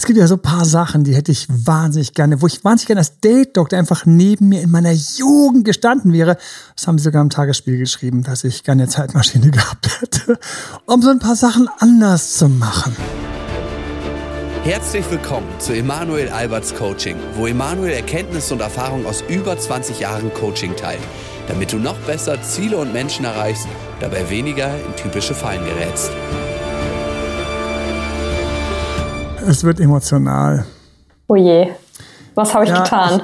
es gibt ja so ein paar Sachen, die hätte ich wahnsinnig gerne, wo ich wahnsinnig gerne als Date-Doktor einfach neben mir in meiner Jugend gestanden wäre. Das haben sie sogar im Tagesspiel geschrieben, dass ich gerne eine Zeitmaschine gehabt hätte, um so ein paar Sachen anders zu machen. Herzlich willkommen zu Emanuel Alberts Coaching, wo Emanuel Erkenntnisse und Erfahrung aus über 20 Jahren Coaching teilt, damit du noch besser Ziele und Menschen erreichst, dabei weniger in typische Fallen gerätst. Es wird emotional. Oh je, was habe ich ja, getan?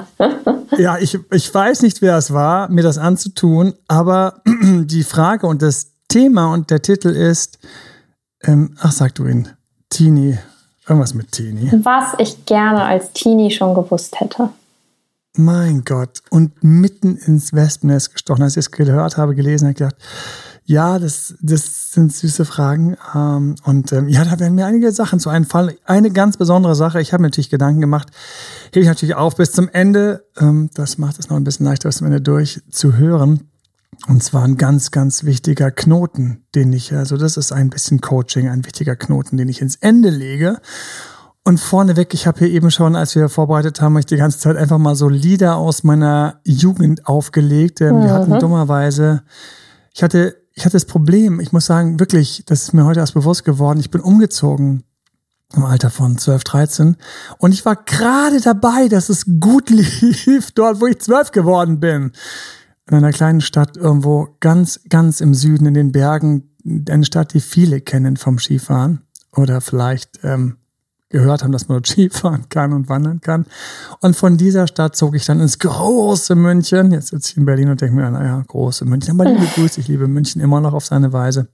Ich, ja, ich, ich weiß nicht, wer es war, mir das anzutun, aber die Frage und das Thema und der Titel ist, ähm, ach sag du ihn, Teenie, irgendwas mit Teenie. Was ich gerne als Teenie schon gewusst hätte. Mein Gott, und mitten ins Wespennest gestochen, als ich es gehört habe, gelesen habe, gedacht, ja, das, das sind süße Fragen. Ähm, und ähm, ja, da werden mir einige Sachen zu einfallen. Eine ganz besondere Sache, ich habe mir natürlich Gedanken gemacht, hebe ich natürlich auf bis zum Ende. Ähm, das macht es noch ein bisschen leichter, bis zum Ende durchzuhören. Und zwar ein ganz, ganz wichtiger Knoten, den ich, also das ist ein bisschen Coaching, ein wichtiger Knoten, den ich ins Ende lege. Und vorneweg, ich habe hier eben schon, als wir vorbereitet haben, ich die ganze Zeit einfach mal so Lieder aus meiner Jugend aufgelegt. Ähm, mhm. Wir hatten dummerweise, ich hatte ich hatte das Problem, ich muss sagen, wirklich, das ist mir heute erst bewusst geworden, ich bin umgezogen im Alter von 12, 13 und ich war gerade dabei, dass es gut lief, dort, wo ich 12 geworden bin. In einer kleinen Stadt irgendwo ganz, ganz im Süden in den Bergen, eine Stadt, die viele kennen vom Skifahren oder vielleicht ähm, gehört haben, dass man dort Skifahren kann und wandern kann. Und von dieser Stadt zog ich dann ins große München. Jetzt sitze ich in Berlin und denke mir, naja, große München. Aber liebe Grüße, ich liebe München immer noch auf seine Weise.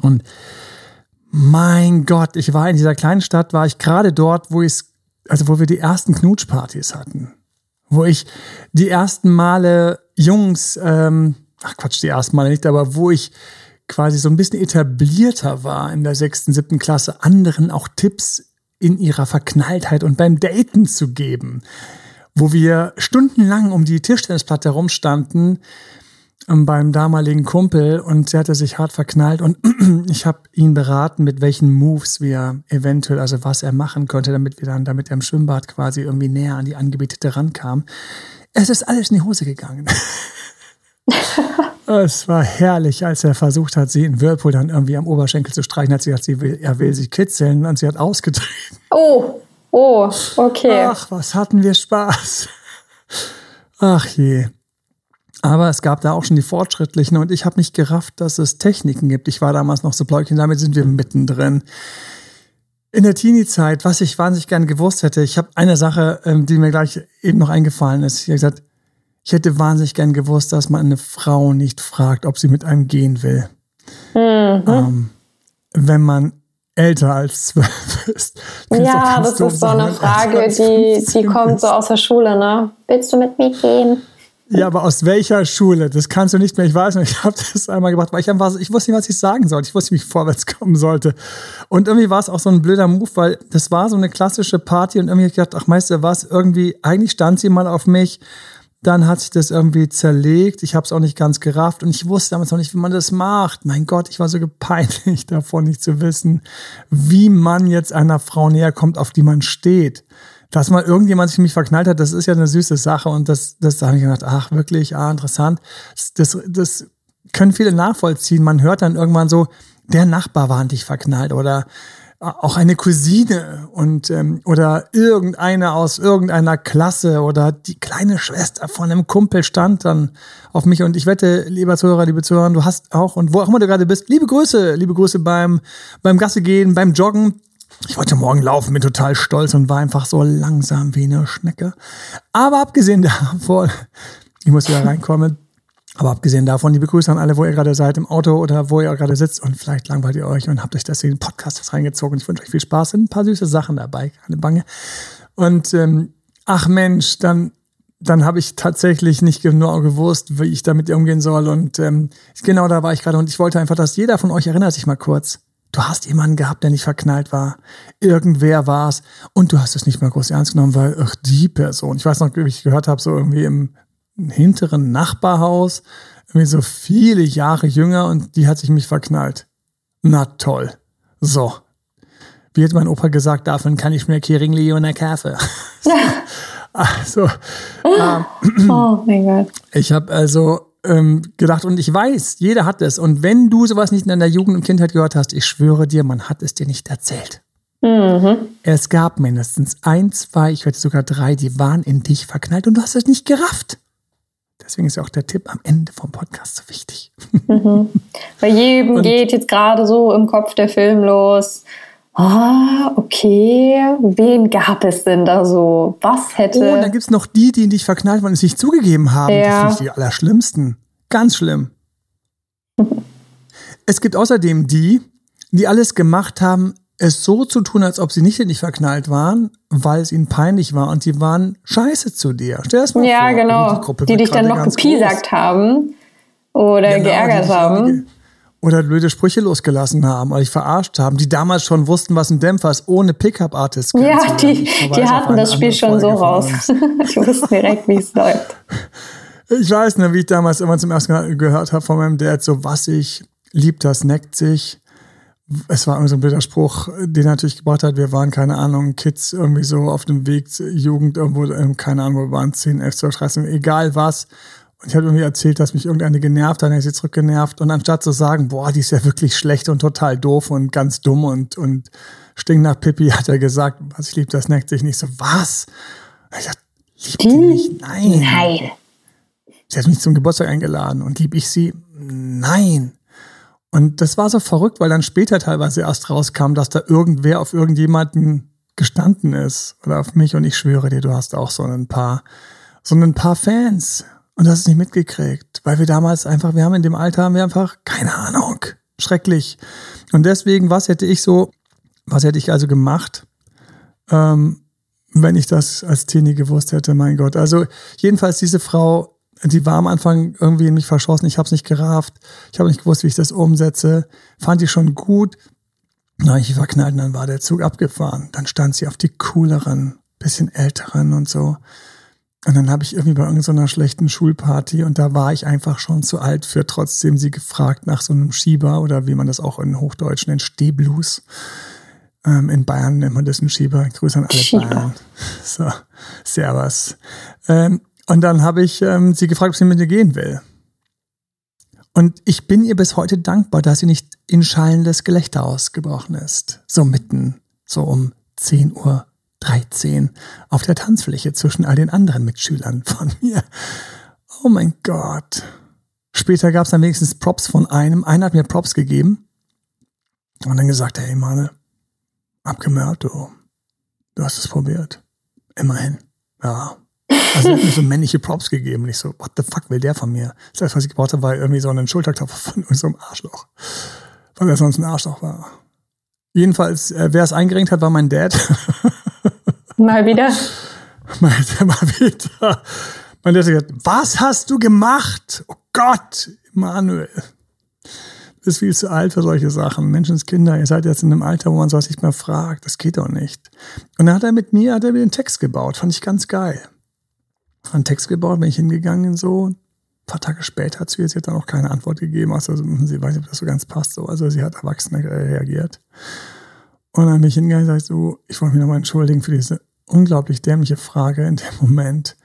Und mein Gott, ich war in dieser kleinen Stadt, war ich gerade dort, wo ich also wo wir die ersten Knutschpartys hatten. Wo ich die ersten Male Jungs, ähm, ach Quatsch, die ersten Male nicht, aber wo ich quasi so ein bisschen etablierter war in der sechsten, siebten Klasse, anderen auch Tipps in ihrer Verknalltheit und beim Daten zu geben, wo wir stundenlang um die Tischtennisplatte herumstanden ähm, beim damaligen Kumpel und sie hatte sich hart verknallt und ich habe ihn beraten, mit welchen Moves wir eventuell, also was er machen könnte, damit wir dann, damit er im Schwimmbad quasi irgendwie näher an die Angebetete rankam. Es ist alles in die Hose gegangen. Es war herrlich, als er versucht hat, sie in Whirlpool dann irgendwie am Oberschenkel zu streichen, hat sie gesagt, sie will, er will sie kitzeln und sie hat ausgetreten. Oh, oh, okay. Ach, was hatten wir Spaß. Ach je. Aber es gab da auch schon die Fortschrittlichen und ich habe nicht gerafft, dass es Techniken gibt. Ich war damals noch so Pläukchen, damit sind wir mittendrin. In der Teenie-Zeit, was ich wahnsinnig gerne gewusst hätte, ich habe eine Sache, ähm, die mir gleich eben noch eingefallen ist. Ich habe gesagt, ich hätte wahnsinnig gern gewusst, dass man eine Frau nicht fragt, ob sie mit einem gehen will. Mhm. Ähm, wenn man älter als zwölf ist. Ja, das ist so eine Frage, die, die kommt so aus der Schule, ne? Willst du mit mir gehen? Ja, aber aus welcher Schule? Das kannst du nicht mehr. Ich weiß nicht, ich habe das einmal gemacht, weil ich einfach, ich wusste nicht, was ich sagen sollte. Ich wusste nicht, wie ich vorwärts kommen sollte. Und irgendwie war es auch so ein blöder Move, weil das war so eine klassische Party und irgendwie hab ich gedacht, ach, Meister, was? Irgendwie, eigentlich stand sie mal auf mich dann hat sich das irgendwie zerlegt. Ich habe es auch nicht ganz gerafft und ich wusste damals noch nicht, wie man das macht. Mein Gott, ich war so gepeinigt davon, nicht zu wissen, wie man jetzt einer Frau näher kommt, auf die man steht. Dass mal irgendjemand sich mich verknallt hat, das ist ja eine süße Sache und das, das da habe ich gedacht, ach wirklich, ah interessant. Das, das, das können viele nachvollziehen. Man hört dann irgendwann so, der Nachbar war an dich verknallt oder auch eine Cousine und ähm, oder irgendeine aus irgendeiner Klasse oder die kleine Schwester von einem Kumpel stand dann auf mich und ich wette, lieber Zuhörer, liebe Zuhörer, du hast auch und wo auch immer du gerade bist, liebe Grüße, liebe Grüße beim beim Gasse gehen, beim Joggen. Ich wollte morgen laufen, bin total stolz und war einfach so langsam wie eine Schnecke. Aber abgesehen davon, ich muss wieder reinkommen. Aber abgesehen davon, liebe Grüße an alle, wo ihr gerade seid, im Auto oder wo ihr gerade sitzt und vielleicht langweilt ihr euch und habt euch deswegen Podcast reingezogen. Ich wünsche euch viel Spaß. Sind ein paar süße Sachen dabei, keine Bange. Und ähm, ach Mensch, dann dann habe ich tatsächlich nicht genau gewusst, wie ich damit umgehen soll. Und ähm, genau da war ich gerade. Und ich wollte einfach, dass jeder von euch erinnert sich mal kurz. Du hast jemanden gehabt, der nicht verknallt war. Irgendwer war es. Und du hast es nicht mal groß ernst genommen, weil, ach, die Person. Ich weiß noch, wie ich gehört habe, so irgendwie im hinteren Nachbarhaus, irgendwie so viele Jahre jünger und die hat sich mich verknallt. Na toll. So. wie hat mein Opa gesagt, davon kann ich mir Keringli und Kaffee. also, ähm, oh mein Gott. Ich habe also ähm, gedacht und ich weiß, jeder hat es. Und wenn du sowas nicht in deiner Jugend und Kindheit gehört hast, ich schwöre dir, man hat es dir nicht erzählt. Mhm. Es gab mindestens ein, zwei, ich werde sogar drei, die waren in dich verknallt und du hast es nicht gerafft. Deswegen ist ja auch der Tipp am Ende vom Podcast so wichtig. Mhm. Bei jedem und, geht jetzt gerade so im Kopf der Film los. Ah, okay. Wen gab es denn da so? Was hätte. Oh, und dann gibt es noch die, die in dich verknallt waren und es nicht zugegeben haben. Ja. Das sind die allerschlimmsten. Ganz schlimm. es gibt außerdem die, die alles gemacht haben, es so zu tun, als ob sie nicht in dich verknallt waren, weil es ihnen peinlich war und sie waren scheiße zu dir. Stell das mal ja, vor. Ja, genau. Die, die dich dann noch gepiesackt haben oder genau, geärgert haben. Oder blöde Sprüche losgelassen haben oder dich verarscht haben, die damals schon wussten, was ein Dämpfer ist, ohne Pickup-Artist. Ja, die, die hatten das Spiel schon so raus. ich wusste direkt, wie es läuft. Ich weiß noch, wie ich damals immer zum ersten Mal gehört habe von meinem Dad, so was ich liebt, das neckt sich es war irgendwie so ein blöder Spruch, den er natürlich gebracht hat. Wir waren, keine Ahnung, Kids irgendwie so auf dem Weg, Jugend irgendwo, ähm, keine Ahnung, wir waren 10, 11, 12, 13, egal was. Und ich habe irgendwie erzählt, dass mich irgendeine genervt hat, dann ich sie zurückgenervt. Und anstatt zu sagen, boah, die ist ja wirklich schlecht und total doof und ganz dumm und, und stinkt nach Pippi, hat er gesagt, was ich liebe, das neckt sich nicht so. Was? Und ich dachte, liebt die mich? Nein. Nein. Sie hat mich zum Geburtstag eingeladen und lieb ich sie? Nein. Und das war so verrückt, weil dann später teilweise erst rauskam, dass da irgendwer auf irgendjemanden gestanden ist oder auf mich und ich schwöre dir, du hast auch so ein paar, so ein paar Fans und hast es nicht mitgekriegt, weil wir damals einfach, wir haben in dem Alter haben wir einfach keine Ahnung, schrecklich. Und deswegen, was hätte ich so, was hätte ich also gemacht, ähm, wenn ich das als Teenie gewusst hätte, mein Gott. Also jedenfalls diese Frau die war am Anfang irgendwie in mich verschossen. Ich habe es nicht gerafft. Ich habe nicht gewusst, wie ich das umsetze. Fand ich schon gut. Na, ich verknallt und dann war der Zug abgefahren. Dann stand sie auf die cooleren, bisschen älteren und so. Und dann habe ich irgendwie bei irgendeiner schlechten Schulparty und da war ich einfach schon zu alt für trotzdem sie gefragt nach so einem Schieber oder wie man das auch in Hochdeutsch nennt, Stehblues. Ähm, in Bayern nennt man das einen Schieber. Grüße an alle Schieber. Bayern. So, Servus. Ähm, und dann habe ich ähm, sie gefragt, ob sie mit mir gehen will. Und ich bin ihr bis heute dankbar, dass sie nicht in schallendes Gelächter ausgebrochen ist. So mitten, so um 10 Uhr 13 auf der Tanzfläche zwischen all den anderen Mitschülern von mir. Oh mein Gott. Später gab es dann wenigstens Props von einem. Einer hat mir Props gegeben und dann gesagt, hey Mann, abgemört, du. Du hast es probiert. Immerhin. Ja, also hat mir so männliche Props gegeben. Und ich so, what the fuck will der von mir? Das erste, was ich gebraucht habe, war irgendwie so einen Schulterklopfer von so einem Arschloch. Weil er sonst ein Arschloch war. Jedenfalls, äh, wer es eingerenkt hat, war mein Dad. Mal wieder. Mal, mal wieder. Mein Dad hat gesagt, was hast du gemacht? Oh Gott, Manuel. Du bist viel zu alt für solche Sachen. Menschenskinder, ihr seid jetzt in einem Alter, wo man sowas nicht mehr fragt. Das geht doch nicht. Und dann hat er mit mir, hat er mir den Text gebaut. Fand ich ganz geil einen Text gebaut, bin ich hingegangen so. Ein paar Tage später hat sie jetzt dann auch keine Antwort gegeben, also sie weiß nicht, ob das so ganz passt. So. Also sie hat erwachsen reagiert. Und dann bin ich hingegangen und sagte so, ich wollte mich nochmal entschuldigen für diese unglaublich dämliche Frage in dem Moment.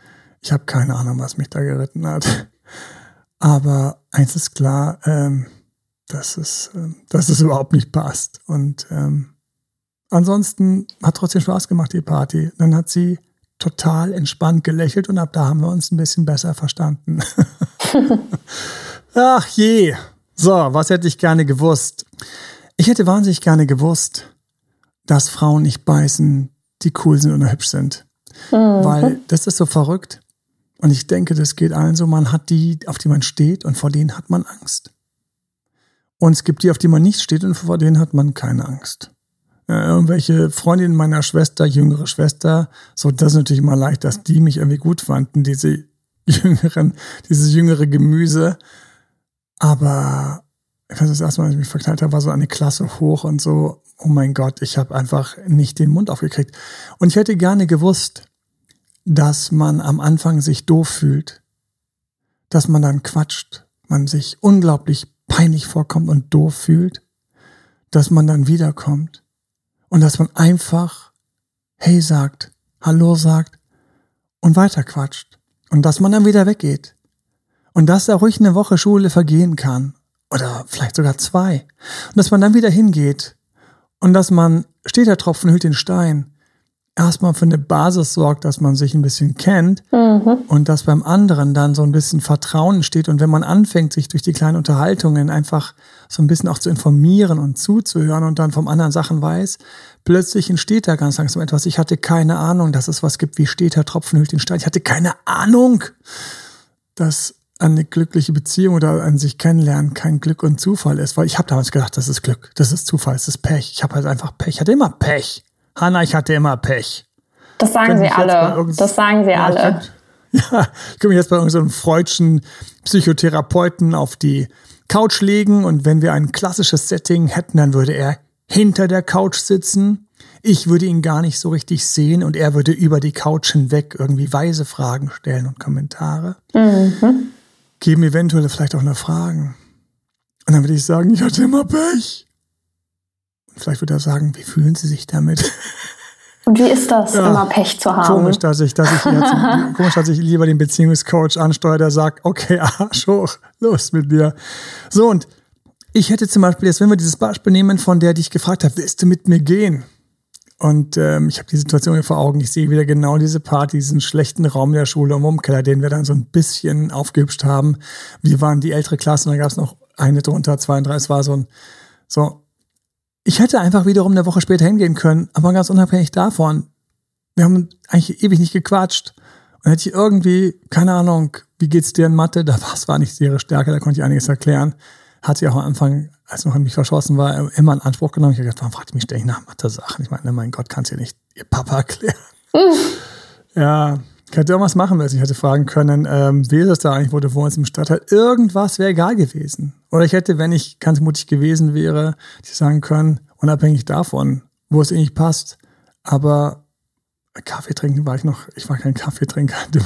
Ich habe keine Ahnung, was mich da geritten hat. Aber eins ist klar, ähm, dass, es, äh, dass es überhaupt nicht passt. Und ähm, ansonsten hat trotzdem Spaß gemacht, die Party. Dann hat sie total entspannt gelächelt und ab da haben wir uns ein bisschen besser verstanden. Ach je. So, was hätte ich gerne gewusst? Ich hätte wahnsinnig gerne gewusst, dass Frauen nicht beißen, die cool sind oder hübsch sind. Mhm. Weil das ist so verrückt. Und ich denke, das geht allen so. Man hat die, auf die man steht und vor denen hat man Angst. Und es gibt die, auf die man nicht steht und vor denen hat man keine Angst äh, irgendwelche Freundinnen meiner Schwester, jüngere Schwester, so das ist natürlich immer leicht, dass die mich irgendwie gut fanden, diese jüngeren, dieses jüngere Gemüse. Aber ich weiß das erste Mal, als ich mich verknallt habe, war so eine Klasse hoch und so, oh mein Gott, ich habe einfach nicht den Mund aufgekriegt. Und ich hätte gerne gewusst, dass man am Anfang sich doof fühlt, dass man dann quatscht, man sich unglaublich peinlich vorkommt und doof fühlt, dass man dann wiederkommt Und dass man einfach Hey sagt, Hallo sagt und weiterquatscht. Und dass man dann wieder weggeht. Und dass da ruhig eine Woche Schule vergehen kann. Oder vielleicht sogar zwei. Und dass man dann wieder hingeht. Und dass man, steht der Tropfen, hüllt den Stein erstmal für eine Basis sorgt, dass man sich ein bisschen kennt mhm. und dass beim anderen dann so ein bisschen Vertrauen steht. Und wenn man anfängt, sich durch die kleinen Unterhaltungen einfach so ein bisschen auch zu informieren und zuzuhören und dann vom anderen Sachen weiß, plötzlich entsteht da ganz langsam etwas. Ich hatte keine Ahnung, dass es was gibt wie steht der Tropfen hüllt den Stein. Ich hatte keine Ahnung, dass eine glückliche Beziehung oder an sich kennenlernen kein Glück und Zufall ist, weil ich habe damals gedacht, das ist Glück, das ist Zufall, das ist Pech. Ich habe halt einfach Pech, ich hatte immer Pech. Hanna, ich hatte immer Pech. Das sagen sie alle. Das sagen sie ja, alle. Kann, ja, ich mich jetzt bei irgendeinem so freudschen Psychotherapeuten auf die Couch legen und wenn wir ein klassisches Setting hätten, dann würde er hinter der Couch sitzen. Ich würde ihn gar nicht so richtig sehen und er würde über die Couch hinweg irgendwie weise Fragen stellen und Kommentare. Mhm. Geben eventuell vielleicht auch eine Fragen. Und dann würde ich sagen, ich hatte immer Pech. Vielleicht würde er sagen, wie fühlen Sie sich damit? Und wie ist das, ja, immer Pech zu haben? Komisch, dass ich, dass ich, jetzt, komisch, dass ich lieber den Beziehungscoach ansteuere, der sagt, okay, Arsch hoch, los mit dir. So, und ich hätte zum Beispiel, jetzt wenn wir dieses Beispiel nehmen, von der, die ich gefragt habe, willst du mit mir gehen? Und ähm, ich habe die Situation hier vor Augen. Ich sehe wieder genau diese Party, diesen schlechten Raum der Schule im Umkeller, den wir dann so ein bisschen aufgehübscht haben. Wir waren die ältere Klasse und da gab es noch eine drunter, zwei und drei. Es war so ein, so, ich hätte einfach wiederum eine Woche später hingehen können, aber ganz unabhängig davon, wir haben eigentlich ewig nicht gequatscht. Und hätte ich irgendwie, keine Ahnung, wie geht's dir in Mathe? Da war es war nicht ihre Stärke, da konnte ich einiges erklären. Hat sie auch am Anfang, als noch an mich verschossen war, immer in Anspruch genommen. Ich habe gedacht, warum fragt ihr mich ständig nach Mathe-Sachen? Ich meine, mein Gott, kannst du nicht ihr Papa erklären. ja, ich hätte irgendwas machen müssen. Ich hätte fragen können, ähm, wie ist es da eigentlich, wo du wohnst im Stadtteil? Irgendwas wäre egal gewesen. Oder ich hätte, wenn ich ganz mutig gewesen wäre, die sagen können, unabhängig davon, wo es eigentlich passt. Aber Kaffee trinken war ich noch, ich war kein Kaffeetrinker in dem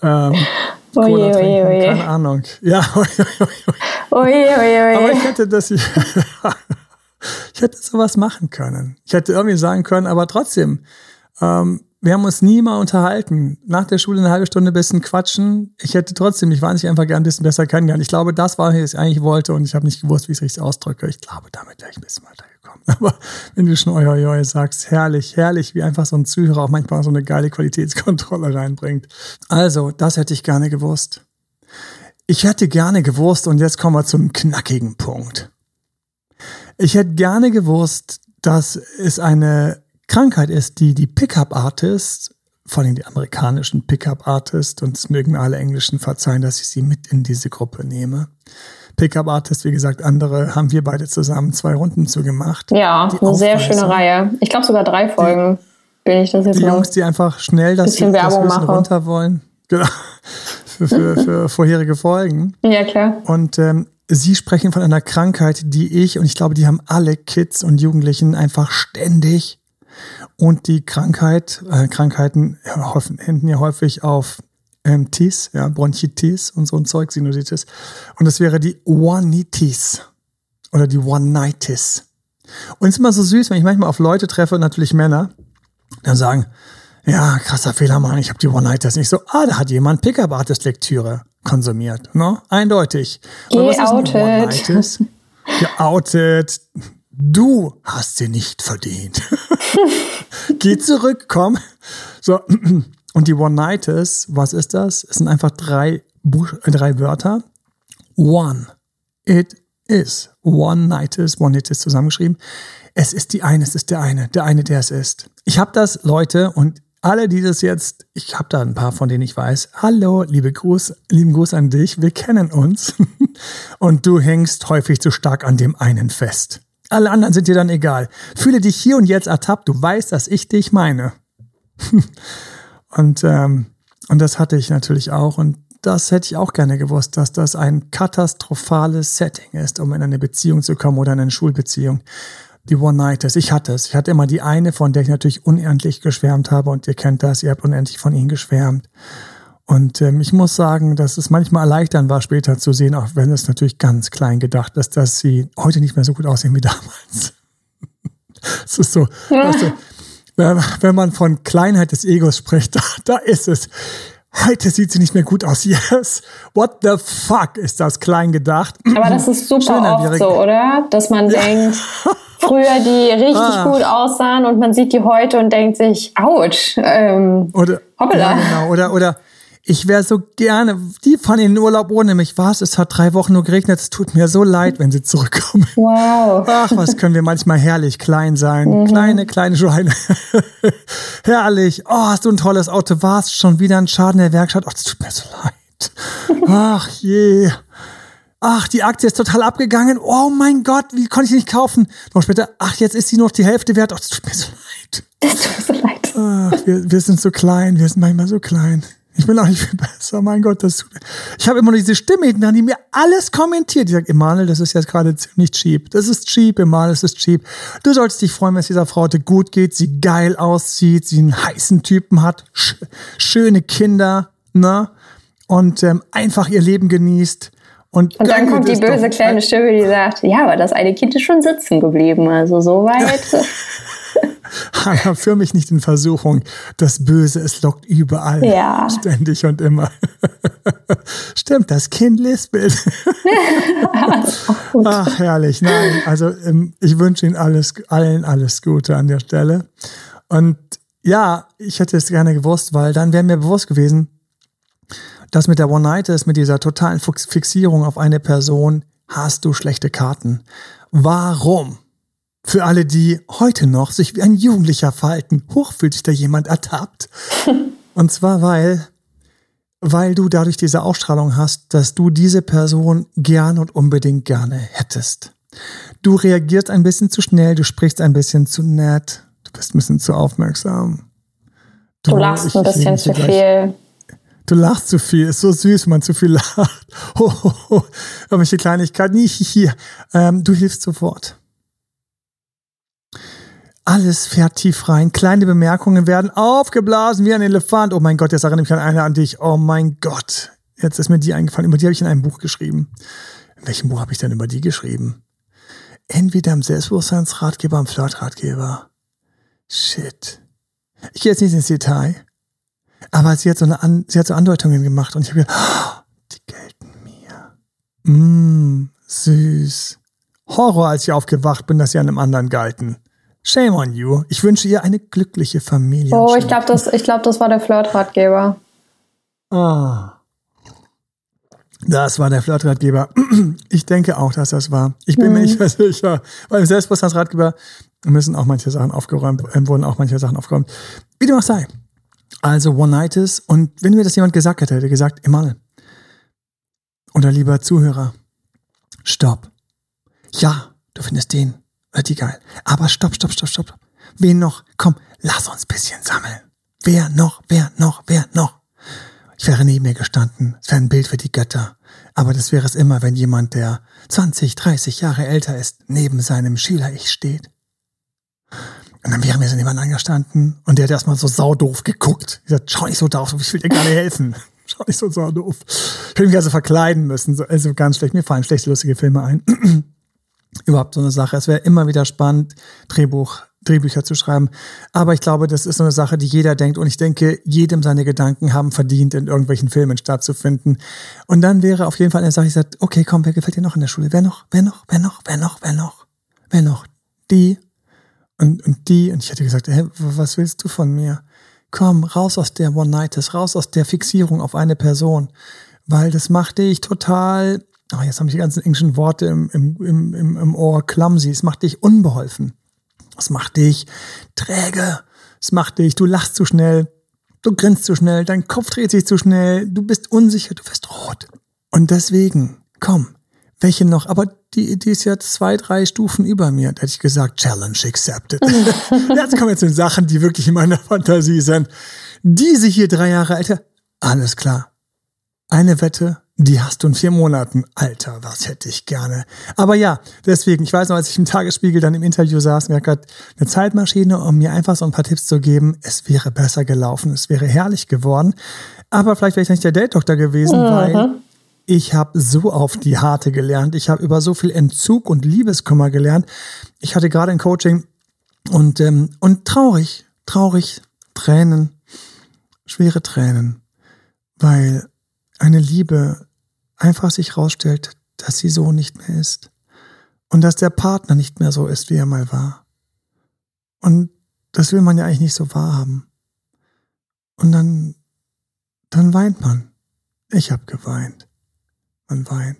Alter. Ähm, oje, Cola trinken, oje, keine Ahnung. Ja, oje, oje, oje. Aber ich hätte das, ich hätte sowas machen können. Ich hätte irgendwie sagen können, aber trotzdem, ähm, wir haben uns nie mal unterhalten. Nach der Schule eine halbe Stunde ein bisschen quatschen. Ich hätte trotzdem, ich war nicht einfach gern ein bisschen besser kennengelernt. Ich glaube, das war, was ich eigentlich wollte und ich habe nicht gewusst, wie ich es richtig ausdrücke. Ich glaube, damit wäre ich ein bisschen weitergekommen. Aber wenn du schon oi, oi, sagst, herrlich, herrlich, wie einfach so ein Zuhörer auch manchmal so eine geile Qualitätskontrolle reinbringt. Also, das hätte ich gerne gewusst. Ich hätte gerne gewusst, und jetzt kommen wir zum knackigen Punkt. Ich hätte gerne gewusst, dass es eine Krankheit ist, die die Pickup-Artists, vor allem die amerikanischen Pickup-Artists, und es mögen mir alle Englischen verzeihen, dass ich sie mit in diese Gruppe nehme. Pickup-Artists, wie gesagt, andere haben wir beide zusammen zwei Runden zu gemacht. Ja, eine sehr schöne Reihe. Ich glaube sogar drei Folgen. Die, bin ich das jetzt die Jungs, die einfach schnell das, bisschen das Werbung Wissen runter wollen. Genau. Für, für, für vorherige Folgen. Ja, klar. Und ähm, Sie sprechen von einer Krankheit, die ich und ich glaube, die haben alle Kids und Jugendlichen einfach ständig und die Krankheit, äh, Krankheiten enden ja häufig auf ähm, Tis, ja, Bronchitis und so ein Zeug, Sinusitis. Und das wäre die One-Nitis oder die One-Nitis. Und es ist immer so süß, wenn ich manchmal auf Leute treffe, natürlich Männer, dann sagen, ja, krasser Fehler, Mann, ich habe die One-Nitis. Nicht so, ah, da hat jemand Pickup-Artist-Lektüre konsumiert. Ne? Eindeutig. Geoutet. Geoutet. Du hast sie nicht verdient. Geh zurück, komm. So, und die One-Nights, was ist das? Es sind einfach drei, Buch äh, drei Wörter. One. It is. One-Nights, One-Nights zusammengeschrieben. Es ist die eine, es ist der eine, der eine, der es ist. Ich habe das, Leute, und alle, die das jetzt, ich habe da ein paar, von denen ich weiß. Hallo, liebe Gruß, lieben Gruß an dich. Wir kennen uns. und du hängst häufig zu stark an dem einen fest. Alle anderen sind dir dann egal. Fühle dich hier und jetzt ertappt. Du weißt, dass ich dich meine. und, ähm, und das hatte ich natürlich auch. Und das hätte ich auch gerne gewusst, dass das ein katastrophales Setting ist, um in eine Beziehung zu kommen oder in eine Schulbeziehung. Die One-Nighters. Ich hatte es. Ich hatte immer die eine, von der ich natürlich unendlich geschwärmt habe. Und ihr kennt das. Ihr habt unendlich von ihnen geschwärmt. Und ähm, ich muss sagen, dass es manchmal erleichternd war, später zu sehen, auch wenn es natürlich ganz klein gedacht ist, dass sie heute nicht mehr so gut aussehen wie damals. Es ist so, ja. weißt du, wenn man von Kleinheit des Egos spricht, da, da ist es. Heute sieht sie nicht mehr gut aus. Yes. What the fuck ist das klein gedacht? Aber das ist super oft so, oder? Dass man ja. denkt, früher die richtig ah. gut aussahen und man sieht die heute und denkt sich, ouch. Ähm, oder, hoppala. Ja, genau. Oder, oder ich wäre so gerne, die fahren in den Urlaub ohne mich. Was? Es hat drei Wochen nur geregnet. Es tut mir so leid, wenn sie zurückkommen. Wow. Ach, was können wir manchmal herrlich klein sein. Mhm. Kleine, kleine Schweine. herrlich. Oh, hast du ein tolles Auto. Warst schon wieder ein Schaden in der Werkstatt. Ach, es tut mir so leid. Ach je. Ach, die Aktie ist total abgegangen. Oh mein Gott, wie konnte ich nicht kaufen? Noch später, ach, jetzt ist sie noch die Hälfte wert. Ach, es tut mir so leid. Es tut mir so leid. Ach, wir, wir sind so klein. Wir sind manchmal so klein. Ich bin auch nicht viel besser, mein Gott. Das, ich habe immer nur diese Stimme hinten dran, die mir alles kommentiert. Die sagt, Emanuel, das ist jetzt gerade ziemlich cheap. Das ist cheap, Emanuel, das ist cheap. Du solltest dich freuen, wenn es dieser Frau heute gut geht, sie geil aussieht, sie einen heißen Typen hat, sch schöne Kinder, ne? Und ähm, einfach ihr Leben genießt. Und, und dann kommt die böse doch, kleine Stimme, die sagt, ja, aber das eine Kind ist schon sitzen geblieben. Also soweit. Hanna, führ mich nicht in Versuchung. Das Böse, es lockt überall. Ja. Ständig und immer. Stimmt, das Kind lispelt. Ach, herrlich. Nein, also ähm, ich wünsche Ihnen alles, allen alles Gute an der Stelle. Und ja, ich hätte es gerne gewusst, weil dann wäre mir bewusst gewesen, dass mit der One-Night mit dieser totalen Fixierung auf eine Person, hast du schlechte Karten. Warum? Für alle, die heute noch sich wie ein Jugendlicher verhalten, hoch fühlt sich da jemand ertappt. Und zwar, weil, weil du dadurch diese Ausstrahlung hast, dass du diese Person gern und unbedingt gerne hättest. Du reagierst ein bisschen zu schnell, du sprichst ein bisschen zu nett, du bist ein bisschen zu aufmerksam. Du, du lachst ich, ein bisschen zu viel. Du lachst zu viel, ist so süß, wenn man zu viel lacht. Oh, oh, oh. Irgendwelche Kleinigkeiten. Hier. Ähm, du hilfst sofort. Alles fährt tief rein. Kleine Bemerkungen werden aufgeblasen wie ein Elefant. Oh mein Gott, jetzt erinnere ich mich an eine an dich. Oh mein Gott. Jetzt ist mir die eingefallen. Über die habe ich in einem Buch geschrieben. In welchem Buch habe ich denn über die geschrieben? Entweder im Selbstbewusstseinsratgeber, im Flirtratgeber. Shit. Ich gehe jetzt nicht ins Detail. Aber sie hat so, eine an, sie hat so Andeutungen gemacht und ich habe gedacht, oh, die gelten mir. Mmm, süß. Horror, als ich aufgewacht bin, dass sie einem anderen galten. Shame on you. Ich wünsche ihr eine glückliche Familie. Oh, ich glaube, das, glaub, das war der Flirtratgeber. Ah. Das war der Flirtratgeber. Ich denke auch, dass das war. Ich bin hm. mir nicht mehr sicher. Beim Selbstbewusstseinsratgeber müssen auch manche Sachen aufgeräumt, äh, wurden auch manche Sachen aufgeräumt. Wie dem auch sei. Also One-Nights. Und wenn mir das jemand gesagt hätte, hätte gesagt, Emanuel. Oder lieber Zuhörer. Stopp. Ja, du findest den oder die geil. Aber stopp, stopp, stopp, stopp. Wen noch? Komm, lass uns bisschen sammeln. Wer noch? Wer noch? Wer noch? Ich wäre neben mir gestanden. Es wäre ein Bild für die Götter. Aber das wäre es immer, wenn jemand, der 20, 30 Jahre älter ist, neben seinem Schüler-Ich steht. Und dann wäre mir so jemand angestanden und der hat erstmal so saudoof geguckt. Ich gesagt, schau nicht so doof, ich will dir nicht helfen. Schau nicht so saudoof. Ich hätte mich also verkleiden müssen. Also ganz schlecht. Mir fallen schlechte, lustige Filme ein überhaupt so eine Sache. Es wäre immer wieder spannend, Drehbuch, Drehbücher zu schreiben. Aber ich glaube, das ist so eine Sache, die jeder denkt. Und ich denke, jedem seine Gedanken haben verdient, in irgendwelchen Filmen stattzufinden. Und dann wäre auf jeden Fall eine Sache, ich sage, okay, komm, wer gefällt dir noch in der Schule? Wer noch? Wer noch? Wer noch? Wer noch? Wer noch? Wer noch? Die und, und die. Und ich hätte gesagt, hey, was willst du von mir? Komm, raus aus der One-Nights, raus aus der Fixierung auf eine Person. Weil das macht dich total oh, jetzt habe ich die ganzen englischen Worte im, im, im, im, im Ohr, clumsy, es macht dich unbeholfen. Es macht dich träge. Es macht dich, du lachst zu schnell, du grinst zu schnell, dein Kopf dreht sich zu schnell, du bist unsicher, du wirst rot. Und deswegen, komm, welche noch? Aber die, die ist ja zwei, drei Stufen über mir. Da hätte ich gesagt, Challenge accepted. Jetzt kommen wir zu den Sachen, die wirklich in meiner Fantasie sind. Diese hier drei Jahre älter, alles klar. Eine Wette, die hast du in vier Monaten. Alter, was hätte ich gerne. Aber ja, deswegen, ich weiß noch, als ich im Tagesspiegel dann im Interview saß, mir gerade eine Zeitmaschine, um mir einfach so ein paar Tipps zu geben. Es wäre besser gelaufen, es wäre herrlich geworden. Aber vielleicht wäre ich nicht der Date-Doktor gewesen, mhm. weil ich habe so auf die Harte gelernt. Ich habe über so viel Entzug und Liebeskummer gelernt. Ich hatte gerade ein Coaching Und, ähm, und traurig, traurig, Tränen, schwere Tränen, weil eine Liebe einfach sich rausstellt, dass sie so nicht mehr ist. Und dass der Partner nicht mehr so ist, wie er mal war. Und das will man ja eigentlich nicht so wahrhaben. Und dann, dann weint man. Ich habe geweint. Man weint.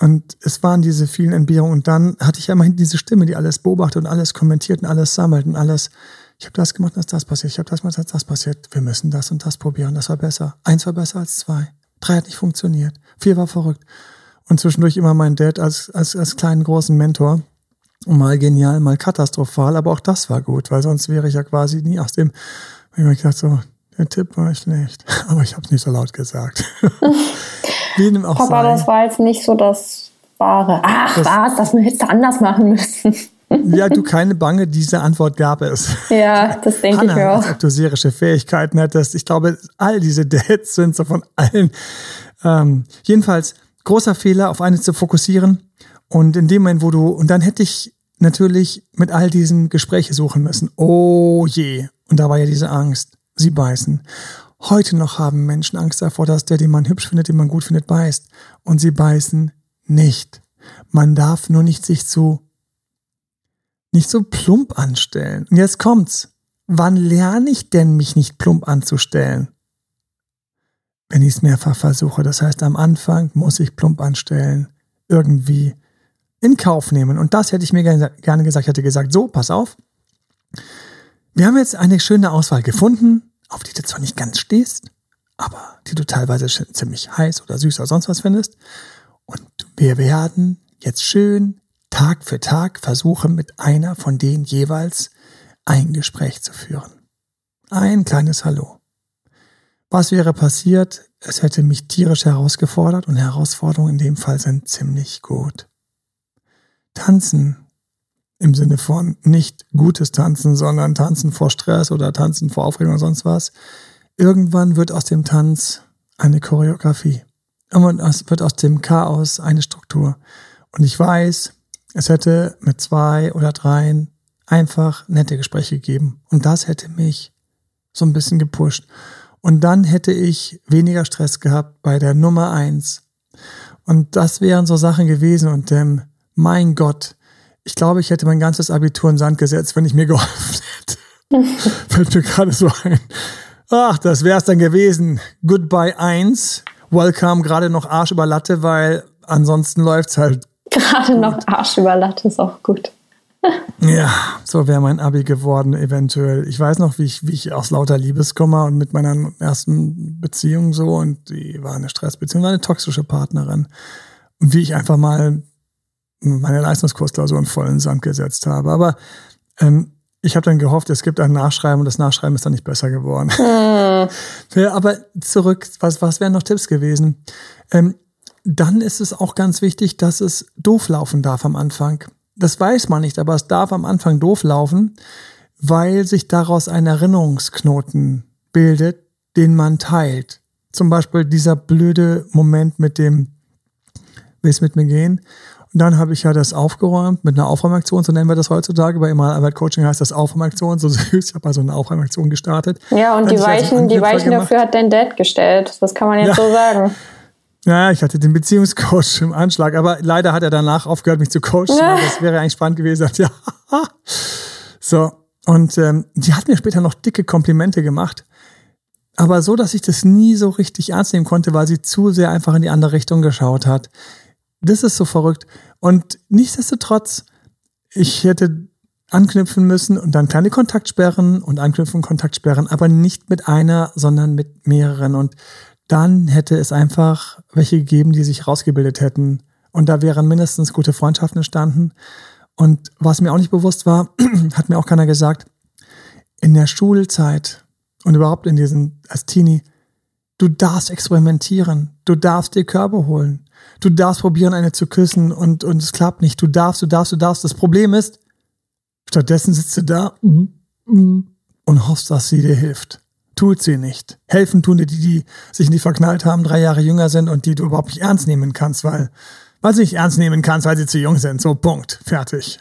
Und es waren diese vielen Entbehrungen. Und dann hatte ich ja immerhin diese Stimme, die alles beobachtet und alles kommentiert und alles sammelt und alles. Ich habe das gemacht, dass das passiert. Ich habe das gemacht, dass das passiert. Wir müssen das und das probieren. Das war besser. Eins war besser als zwei. Drei hat nicht funktioniert. Vier war verrückt. Und zwischendurch immer mein Dad als, als, als kleinen großen Mentor. Mal genial, mal katastrophal, aber auch das war gut, weil sonst wäre ich ja quasi nie aus dem, ich mir gedacht, so, der Tipp war schlecht, aber ich habe es nicht so laut gesagt. Wie dem auch Papa, sei. das war jetzt nicht so das Wahre. Ach, das, was, das hättest du anders machen müssen. Ja, du keine Bange, diese Antwort gab es. Ja, das denke ich auch. Als ob du serische Fähigkeiten hättest. Ich glaube, all diese Dates sind so von allen. Ähm, jedenfalls, großer Fehler, auf eine zu fokussieren. Und in dem Moment, wo du, und dann hätte ich natürlich mit all diesen Gespräche suchen müssen. Oh je. Und da war ja diese Angst. Sie beißen. Heute noch haben Menschen Angst davor, dass der, den man hübsch findet, den man gut findet, beißt. Und sie beißen nicht. Man darf nur nicht sich zu, nicht so plump anstellen. Und jetzt kommt's. Wann lerne ich denn, mich nicht plump anzustellen? Wenn ich es mehrfach versuche. Das heißt, am Anfang muss ich plump anstellen. Irgendwie in Kauf nehmen. Und das hätte ich mir gerne gesagt. Ich hätte gesagt, so, pass auf. Wir haben jetzt eine schöne Auswahl gefunden auf die du zwar nicht ganz stehst, aber die du teilweise ziemlich heiß oder süß oder sonst was findest. Und wir werden jetzt schön Tag für Tag versuchen, mit einer von denen jeweils ein Gespräch zu führen. Ein kleines Hallo. Was wäre passiert? Es hätte mich tierisch herausgefordert und Herausforderungen in dem Fall sind ziemlich gut. Tanzen im Sinne von nicht gutes Tanzen, sondern Tanzen vor Stress oder Tanzen vor Aufregung oder sonst was. Irgendwann wird aus dem Tanz eine Choreografie. Irgendwann wird aus dem Chaos eine Struktur. Und ich weiß, es hätte mit zwei oder dreien einfach nette Gespräche gegeben. Und das hätte mich so ein bisschen gepusht. Und dann hätte ich weniger Stress gehabt bei der Nummer eins. Und das wären so Sachen gewesen. Und ähm, mein Gott, ich glaube, ich hätte mein ganzes Abitur in Sand gesetzt, wenn ich mir geholfen hätte. Fällt mir gerade so ein. Ach, das wär's dann gewesen. Goodbye eins. Welcome, gerade noch Arsch über Latte, weil ansonsten läuft's halt. Gerade noch Arsch über Latte ist auch gut. ja, so wäre mein Abi geworden, eventuell. Ich weiß noch, wie ich, wie ich aus lauter Liebeskummer und mit meiner ersten Beziehung so, und die war eine Stressbeziehung, war eine toxische Partnerin. Und wie ich einfach mal meine Leistungskursklausur in vollen Sand gesetzt habe. Aber ähm, ich habe dann gehofft, es gibt ein Nachschreiben und das Nachschreiben ist dann nicht besser geworden. Hm. ja, aber zurück, was, was wären noch Tipps gewesen? Ähm, dann ist es auch ganz wichtig, dass es doof laufen darf am Anfang. Das weiß man nicht, aber es darf am Anfang doof laufen, weil sich daraus ein Erinnerungsknoten bildet, den man teilt. Zum Beispiel dieser blöde Moment mit dem, willst mit mir gehen? Und dann habe ich ja das aufgeräumt mit einer Aufräumaktion, so nennen wir das heutzutage. Bei Immer Arbeit Coaching heißt das Aufräumaktion, so süß. Ich habe also eine Aufräumaktion gestartet. Ja, und die Weichen, also die Weichen dafür hat dein Dad gestellt. Das kann man jetzt ja. so sagen. Ja, ich hatte den Beziehungscoach im Anschlag, aber leider hat er danach aufgehört, mich zu coachen. Ja. Das wäre eigentlich spannend gewesen. Ja. So, und ähm, die hat mir später noch dicke Komplimente gemacht. Aber so, dass ich das nie so richtig ernst nehmen konnte, weil sie zu sehr einfach in die andere Richtung geschaut hat. Das ist so verrückt. Und nichtsdestotrotz, ich hätte anknüpfen müssen und dann kleine Kontaktsperren und anknüpfen Kontaktsperren, aber nicht mit einer, sondern mit mehreren. Und dann hätte es einfach welche gegeben, die sich rausgebildet hätten. Und da wären mindestens gute Freundschaften entstanden. Und was mir auch nicht bewusst war, hat mir auch keiner gesagt, in der Schulzeit und überhaupt in diesen, als Teenie, du darfst experimentieren, du darfst dir Körbe holen, du darfst probieren, eine zu küssen und, und es klappt nicht. Du darfst, du darfst, du darfst. Das Problem ist, stattdessen sitzt du da und hoffst, dass sie dir hilft. Tut sie nicht. Helfen tun dir die, die sich nicht verknallt haben, drei Jahre jünger sind und die du überhaupt nicht ernst nehmen kannst, weil, weil sie nicht ernst nehmen kannst, weil sie zu jung sind. So, Punkt. Fertig.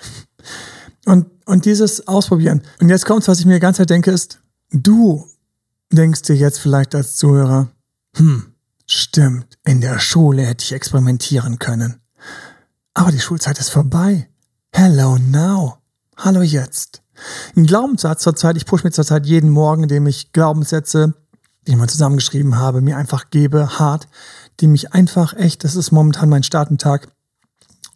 Und, und dieses Ausprobieren. Und jetzt kommt's, was ich mir die ganze Zeit denke, ist, du denkst dir jetzt vielleicht als Zuhörer, hm, stimmt, in der Schule hätte ich experimentieren können. Aber die Schulzeit ist vorbei. Hello now. Hallo jetzt. Ein Glaubenssatz zurzeit, ich pushe mir zurzeit jeden Morgen, indem ich Glaubenssätze, die ich mal zusammengeschrieben habe, mir einfach gebe, hart, die mich einfach echt, das ist momentan mein Startentag,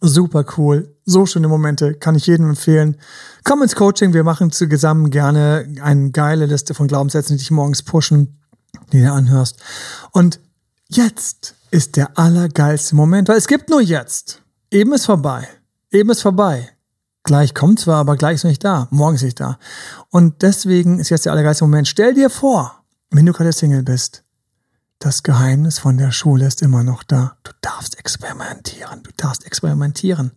super cool, so schöne Momente, kann ich jedem empfehlen. Komm ins Coaching, wir machen zusammen gerne eine geile Liste von Glaubenssätzen, die dich morgens pushen, die du anhörst. Und jetzt ist der allergeilste Moment, weil es gibt nur jetzt. Eben ist vorbei. Eben ist vorbei. Gleich kommt zwar, aber gleich ist noch nicht da. Morgen ist nicht da. Und deswegen ist jetzt der allergeilste Moment. Stell dir vor, wenn du gerade Single bist, das Geheimnis von der Schule ist immer noch da. Du darfst experimentieren. Du darfst experimentieren.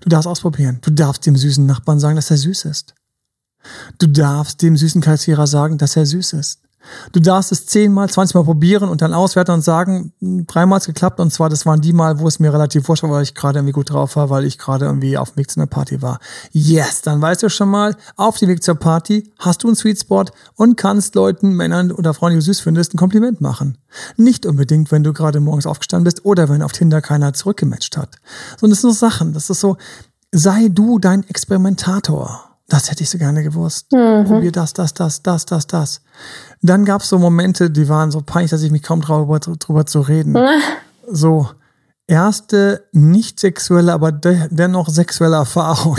Du darfst ausprobieren. Du darfst dem süßen Nachbarn sagen, dass er süß ist. Du darfst dem süßen Kassierer sagen, dass er süß ist. Du darfst es zehnmal, zwanzigmal probieren und dann auswerten und sagen, hm, dreimal hat geklappt und zwar, das waren die Mal, wo es mir relativ wurscht war, weil ich gerade irgendwie gut drauf war, weil ich gerade irgendwie auf dem Weg zu einer Party war. Yes, dann weißt du schon mal, auf dem Weg zur Party hast du einen Sweet Spot und kannst Leuten, Männern oder Frauen, die du süß findest, ein Kompliment machen. Nicht unbedingt, wenn du gerade morgens aufgestanden bist oder wenn auf Tinder keiner zurückgematcht hat. Sondern das sind so Sachen, das ist so, sei du dein Experimentator. Das hätte ich so gerne gewusst. Mhm. Probier das, das, das, das, das, das. Dann gab es so Momente, die waren so peinlich, dass ich mich kaum traue, drüber zu reden. so erste nicht sexuelle, aber de dennoch sexuelle Erfahrung.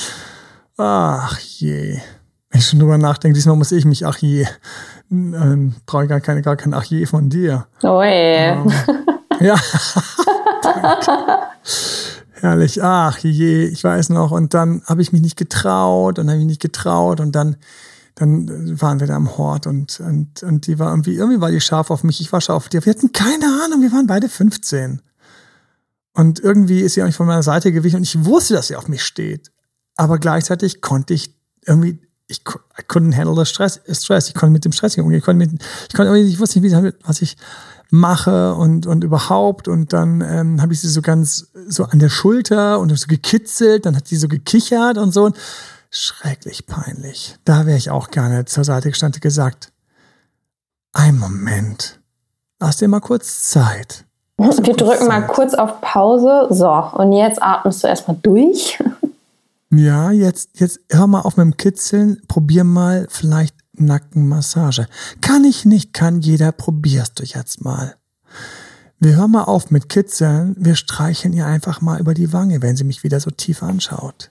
ach je. Wenn ich schon drüber nachdenke, diesmal muss ich mich, ach je. Ähm, Brauche ich gar, keine, gar kein Ach je von dir. Oh je. Ähm, ja. Herrlich, ach je, ich weiß noch. Und dann habe ich mich nicht getraut und habe mich nicht getraut und dann, dann waren wir da am Hort und, und, und die war irgendwie, irgendwie war die scharf auf mich, ich war scharf auf die. Wir hatten keine Ahnung, wir waren beide 15. Und irgendwie ist sie auch nicht von meiner Seite gewichen und ich wusste, dass sie auf mich steht. Aber gleichzeitig konnte ich irgendwie, ich I couldn't handle the stress, stress. Ich konnte mit dem Stress nicht umgehen. Ich konnte, mit, ich konnte irgendwie, ich wusste nicht, wie, was ich, mache und, und überhaupt. Und dann ähm, habe ich sie so ganz so an der Schulter und so gekitzelt, dann hat sie so gekichert und so. Schrecklich peinlich. Da wäre ich auch gerne zur Seite gestanden gesagt, ein Moment, lass dir mal kurz Zeit. Wir drücken Zeit. mal kurz auf Pause. So, und jetzt atmest du erstmal durch. Ja, jetzt, jetzt hör mal auf mit dem Kitzeln. Probier mal vielleicht Nackenmassage. Kann ich nicht, kann jeder, probierst du jetzt mal. Wir hören mal auf mit Kitzeln, wir streicheln ihr einfach mal über die Wange, wenn sie mich wieder so tief anschaut.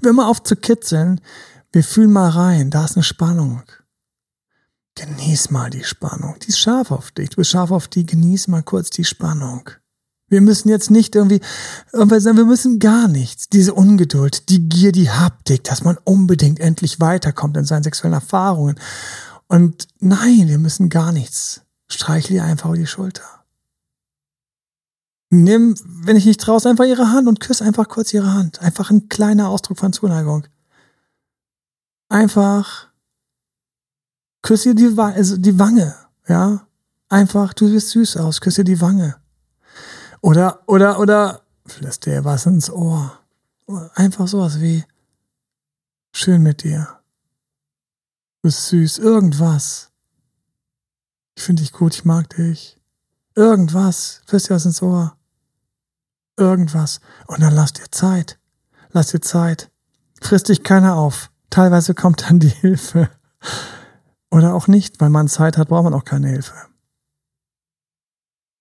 Wir hören mal auf zu kitzeln, wir fühlen mal rein, da ist eine Spannung. Genieß mal die Spannung, die ist scharf auf dich, du bist scharf auf die, genieß mal kurz die Spannung. Wir müssen jetzt nicht irgendwie, irgendwie sagen, wir müssen gar nichts. Diese Ungeduld, die Gier, die Haptik, dass man unbedingt endlich weiterkommt in seinen sexuellen Erfahrungen. Und nein, wir müssen gar nichts. Streichle ihr einfach die Schulter. Nimm, wenn ich nicht traust, einfach ihre Hand und küsse einfach kurz ihre Hand. Einfach ein kleiner Ausdruck von Zuneigung. Einfach küsse ihr die, also die Wange, ja. Einfach, du siehst süß aus, küsse ihr die Wange. Oder, oder, oder flüster dir was ins Ohr. Einfach sowas wie schön mit dir. Du bist süß, irgendwas. Ich finde dich gut, ich mag dich. Irgendwas, flüster dir was ins Ohr. Irgendwas. Und dann lass dir Zeit. Lass dir Zeit. Frisst dich keiner auf. Teilweise kommt dann die Hilfe. Oder auch nicht, weil man Zeit hat, braucht man auch keine Hilfe.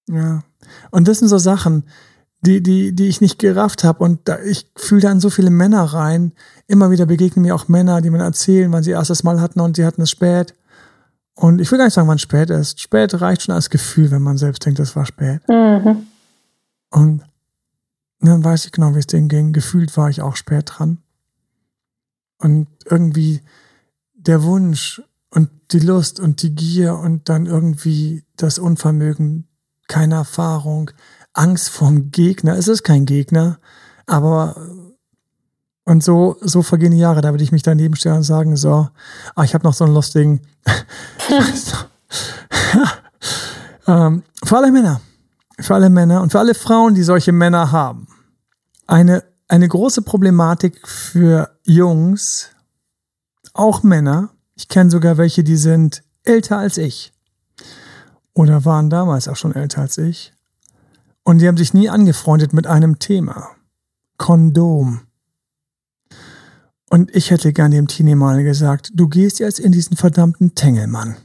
Ja. Und das sind so Sachen, die, die, die ich nicht gerafft habe. Und da, ich fühle dann so viele Männer rein. Immer wieder begegnen mir auch Männer, die mir erzählen, wann sie erstes Mal hatten und sie hatten es spät. Und ich will gar nicht sagen, wann spät ist. Spät reicht schon als Gefühl, wenn man selbst denkt, es war spät. Mhm. Und dann weiß ich genau, wie es denen ging. Gefühlt war ich auch spät dran. Und irgendwie der Wunsch und die Lust und die Gier und dann irgendwie das Unvermögen keine Erfahrung, Angst vorm Gegner. Es ist kein Gegner, aber und so, so vergehen die Jahre. Da würde ich mich daneben stellen und sagen, so, ah, ich habe noch so einen lustigen. ähm, für alle Männer, für alle Männer und für alle Frauen, die solche Männer haben, eine eine große Problematik für Jungs, auch Männer. Ich kenne sogar welche, die sind älter als ich. Oder waren damals auch schon älter als ich. Und die haben sich nie angefreundet mit einem Thema. Kondom. Und ich hätte gerne dem Teenie mal gesagt, du gehst jetzt in diesen verdammten Tengelmann.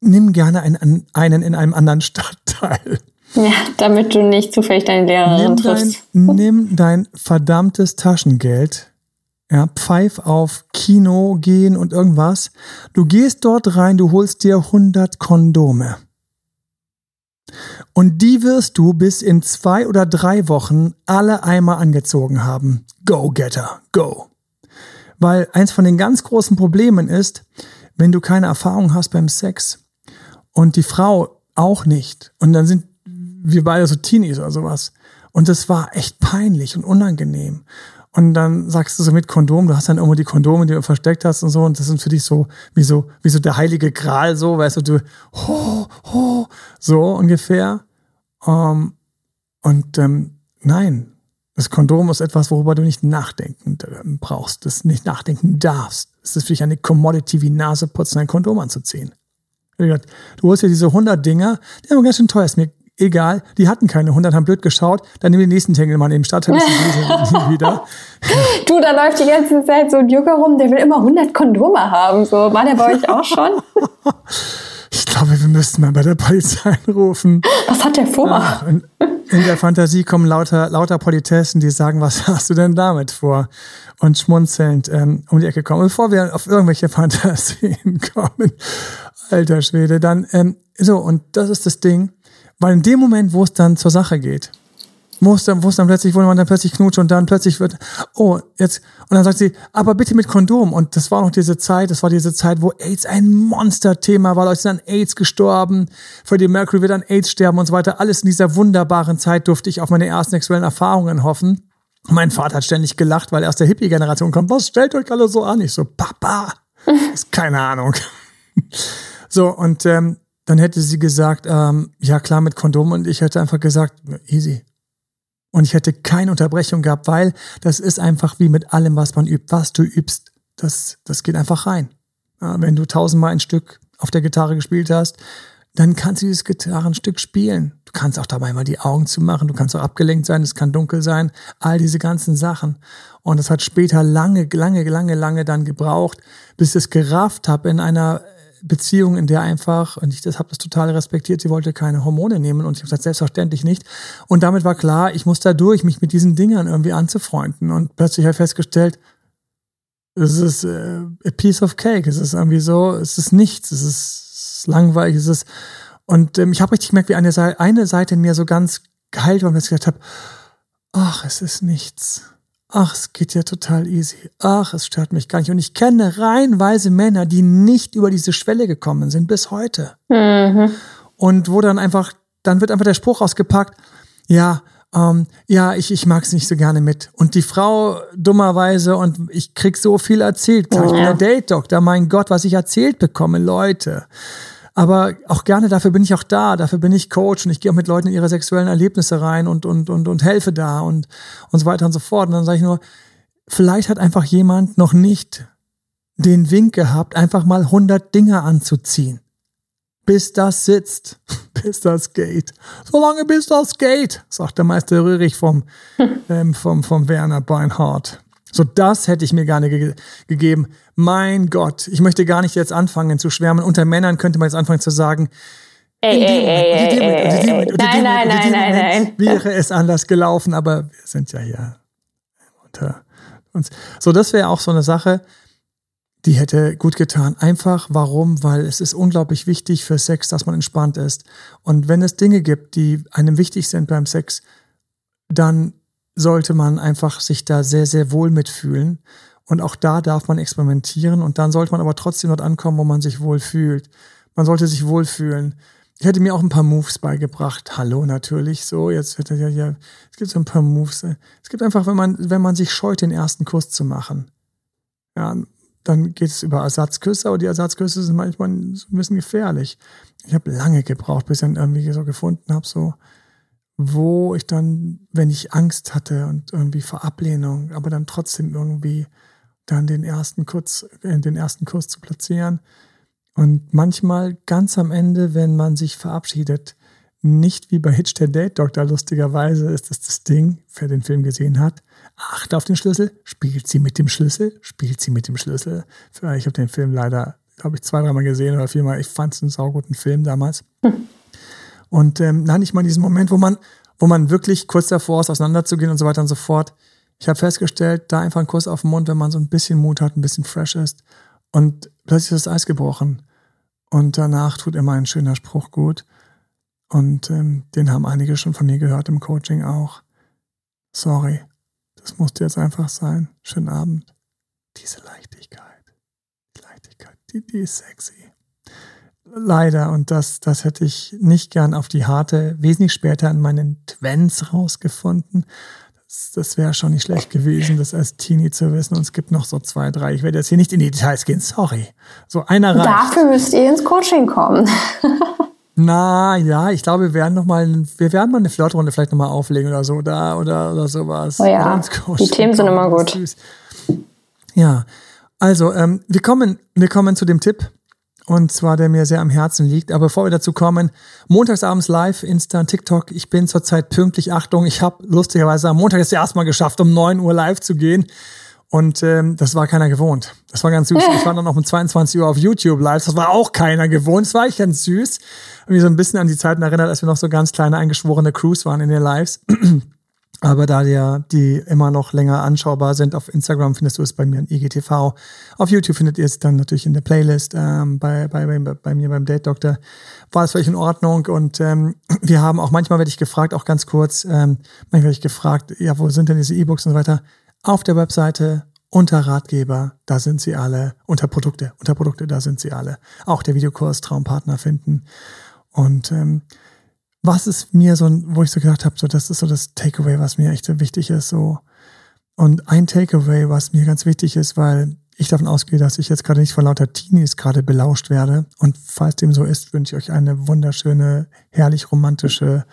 Nimm gerne einen, einen in einem anderen Stadtteil. Ja, damit du nicht zufällig deine Lehrerin nimm triffst. Dein, nimm dein verdammtes Taschengeld, ja, pfeif auf Kino gehen und irgendwas. Du gehst dort rein, du holst dir 100 Kondome. Und die wirst du bis in zwei oder drei Wochen alle einmal angezogen haben. Go, Getter, go. Weil eins von den ganz großen Problemen ist, wenn du keine Erfahrung hast beim Sex und die Frau auch nicht. Und dann sind wir beide so Teenies oder sowas. Und das war echt peinlich und unangenehm. Und dann sagst du so mit Kondom, du hast dann irgendwo die Kondome, die du versteckt hast und so, und das sind für dich so wie so, wie so der heilige Gral, so, weißt du, du, ho, ho, so ungefähr. Um, und ähm, nein, das Kondom ist etwas, worüber du nicht nachdenken brauchst, das nicht nachdenken darfst. Es ist für dich eine Commodity wie Naseputzen, ein Kondom anzuziehen. Du holst dir diese 100 Dinger, die haben ganz schön teuer, ist mir egal, die hatten keine 100, haben blöd geschaut, dann nimm den nächsten Tengelmann im Stadtteil wieder. Du, da läuft die ganze Zeit so ein Junge rum, der will immer 100 Kondome haben. So, war der bei euch auch schon? Ich glaube, wir müssten mal bei der Polizei anrufen. Was hat der vor? Ach, in, in der Fantasie kommen lauter, lauter Politessen, die sagen, was hast du denn damit vor? Und schmunzelnd ähm, um die Ecke kommen. Und bevor wir auf irgendwelche Fantasien kommen, alter Schwede, dann, ähm, so, und das ist das Ding, weil in dem Moment, wo es dann zur Sache geht, wo es dann, wo es dann plötzlich, wo man dann plötzlich knutscht und dann plötzlich wird, oh, jetzt, und dann sagt sie, aber bitte mit Kondom. Und das war noch diese Zeit, das war diese Zeit, wo AIDS ein Monsterthema war. Leute sind an AIDS gestorben, Freddie Mercury wird an AIDS sterben und so weiter. Alles in dieser wunderbaren Zeit durfte ich auf meine ersten sexuellen Erfahrungen hoffen. Mein Vater hat ständig gelacht, weil er aus der Hippie-Generation kommt. Was stellt euch alle so an? Ich so, Papa, ist keine Ahnung. so, und ähm, dann hätte sie gesagt, ähm, ja klar mit Kondom und ich hätte einfach gesagt, easy. Und ich hätte keine Unterbrechung gehabt, weil das ist einfach wie mit allem, was man übt. Was du übst, das, das geht einfach rein. Ja, wenn du tausendmal ein Stück auf der Gitarre gespielt hast, dann kannst du dieses Gitarrenstück spielen. Du kannst auch dabei mal die Augen zumachen, du kannst auch abgelenkt sein, es kann dunkel sein, all diese ganzen Sachen. Und das hat später lange, lange, lange, lange dann gebraucht, bis ich es gerafft habe in einer Beziehung, in der einfach, und ich das habe das total respektiert, sie wollte keine Hormone nehmen und ich habe gesagt, selbstverständlich nicht. Und damit war klar, ich muss da durch, mich mit diesen Dingern irgendwie anzufreunden. Und plötzlich habe ich festgestellt, es ist äh, a piece of cake, es ist irgendwie so, es ist nichts, es ist, langweilig, es ist. Und ähm, ich habe richtig gemerkt, wie eine Seite, eine Seite in mir so ganz geheilt war und ich gesagt habe, ach, es ist nichts ach, es geht ja total easy, ach, es stört mich gar nicht. Und ich kenne reihenweise Männer, die nicht über diese Schwelle gekommen sind bis heute. Mhm. Und wo dann einfach, dann wird einfach der Spruch ausgepackt, ja, ähm, ja, ich, ich mag es nicht so gerne mit. Und die Frau dummerweise, und ich krieg so viel erzählt, klar, ich bin der Date-Doktor, mein Gott, was ich erzählt bekomme, Leute. Aber auch gerne, dafür bin ich auch da, dafür bin ich Coach und ich gehe auch mit Leuten in ihre sexuellen Erlebnisse rein und, und, und, und helfe da und, und so weiter und so fort. Und dann sage ich nur, vielleicht hat einfach jemand noch nicht den Wink gehabt, einfach mal 100 Dinge anzuziehen. Bis das sitzt, bis das geht. Solange bis das geht, sagt der Meister Röhrig vom, ähm, vom, vom Werner Beinhardt. So, das hätte ich mir gerne ge gegeben. Mein Gott, ich möchte gar nicht jetzt anfangen zu schwärmen. Unter Männern könnte man jetzt anfangen zu sagen, Ey, ey, ey, nein, nein, nein, nein, nein. Wäre es anders gelaufen, aber wir sind ja hier unter uns. So, das wäre auch so eine Sache, die hätte gut getan. Einfach, warum? Weil es ist unglaublich wichtig für Sex, dass man entspannt ist. Und wenn es Dinge gibt, die einem wichtig sind beim Sex, dann sollte man einfach sich da sehr, sehr wohl mitfühlen. Und auch da darf man experimentieren und dann sollte man aber trotzdem dort ankommen, wo man sich wohl fühlt. Man sollte sich wohlfühlen. Ich hätte mir auch ein paar Moves beigebracht. Hallo, natürlich. So, jetzt wird ja, ja, es gibt so ein paar Moves. Es gibt einfach, wenn man, wenn man sich scheut, den ersten Kuss zu machen. Ja, dann geht es über Ersatzküsse, aber die Ersatzküsse sind manchmal ein bisschen gefährlich. Ich habe lange gebraucht, bis ich dann irgendwie so gefunden habe, so, wo ich dann, wenn ich Angst hatte und irgendwie vor Ablehnung, aber dann trotzdem irgendwie dann den ersten Kurs, äh, den ersten Kurs zu platzieren. Und manchmal ganz am Ende, wenn man sich verabschiedet, nicht wie bei Hitch der Date Doktor, lustigerweise ist das das Ding, wer den Film gesehen hat. Achte auf den Schlüssel, spielt sie mit dem Schlüssel, spielt sie mit dem Schlüssel. Ich habe den Film leider, glaube ich, zwei, dreimal gesehen oder viermal. Ich fand es einen sauguten Film damals. Hm. Und ähm, nein, ich meine diesen Moment, wo man, wo man wirklich kurz davor ist, auseinanderzugehen und so weiter und so fort. Ich habe festgestellt, da einfach ein Kuss auf den Mund, wenn man so ein bisschen Mut hat, ein bisschen fresh ist. Und plötzlich ist das Eis gebrochen. Und danach tut immer ein schöner Spruch gut. Und ähm, den haben einige schon von mir gehört im Coaching auch. Sorry, das musste jetzt einfach sein. Schönen Abend. Diese Leichtigkeit, die Leichtigkeit, die, die ist sexy. Leider, und das, das hätte ich nicht gern auf die harte, wesentlich später in meinen Twens rausgefunden. Das, das wäre schon nicht schlecht gewesen, das als Teenie zu wissen. Und es gibt noch so zwei, drei. Ich werde jetzt hier nicht in die Details gehen, sorry. So einer reicht. Dafür müsst ihr ins Coaching kommen. Na ja, ich glaube, wir werden noch mal, wir werden mal eine Flirtrunde vielleicht noch mal auflegen oder so, da oder oder sowas. Oh ja, die Themen sind immer gut. Ja, also ähm, wir kommen, wir kommen zu dem Tipp und zwar der mir sehr am Herzen liegt. Aber bevor wir dazu kommen, montagsabends live, Insta, TikTok. Ich bin zurzeit pünktlich. Achtung, ich habe lustigerweise am Montag das erste Mal geschafft, um 9 Uhr live zu gehen. Und ähm, das war keiner gewohnt. Das war ganz süß. Ich war dann noch um 22 Uhr auf YouTube live. Das war auch keiner gewohnt. Das war ich ganz süß. Und mich so ein bisschen an die Zeiten erinnert, als wir noch so ganz kleine eingeschworene Crews waren in den Lives. Aber da die, die immer noch länger anschaubar sind, auf Instagram findest du es bei mir in IGTV. Auf YouTube findet ihr es dann natürlich in der Playlist ähm, bei, bei, bei, bei mir beim Date Doctor. War es völlig in Ordnung und ähm, wir haben auch manchmal werde ich gefragt, auch ganz kurz, ähm, manchmal werde ich gefragt, ja, wo sind denn diese E-Books und so weiter? Auf der Webseite unter Ratgeber, da sind sie alle. Unter Produkte, unter Produkte, da sind sie alle. Auch der Videokurs Traumpartner finden. Und ähm, was ist mir so, wo ich so gedacht habe, so das ist so das Takeaway, was mir echt so wichtig ist. So und ein Takeaway, was mir ganz wichtig ist, weil ich davon ausgehe, dass ich jetzt gerade nicht von lauter Teenies gerade belauscht werde. Und falls dem so ist, wünsche ich euch eine wunderschöne, herrlich romantische,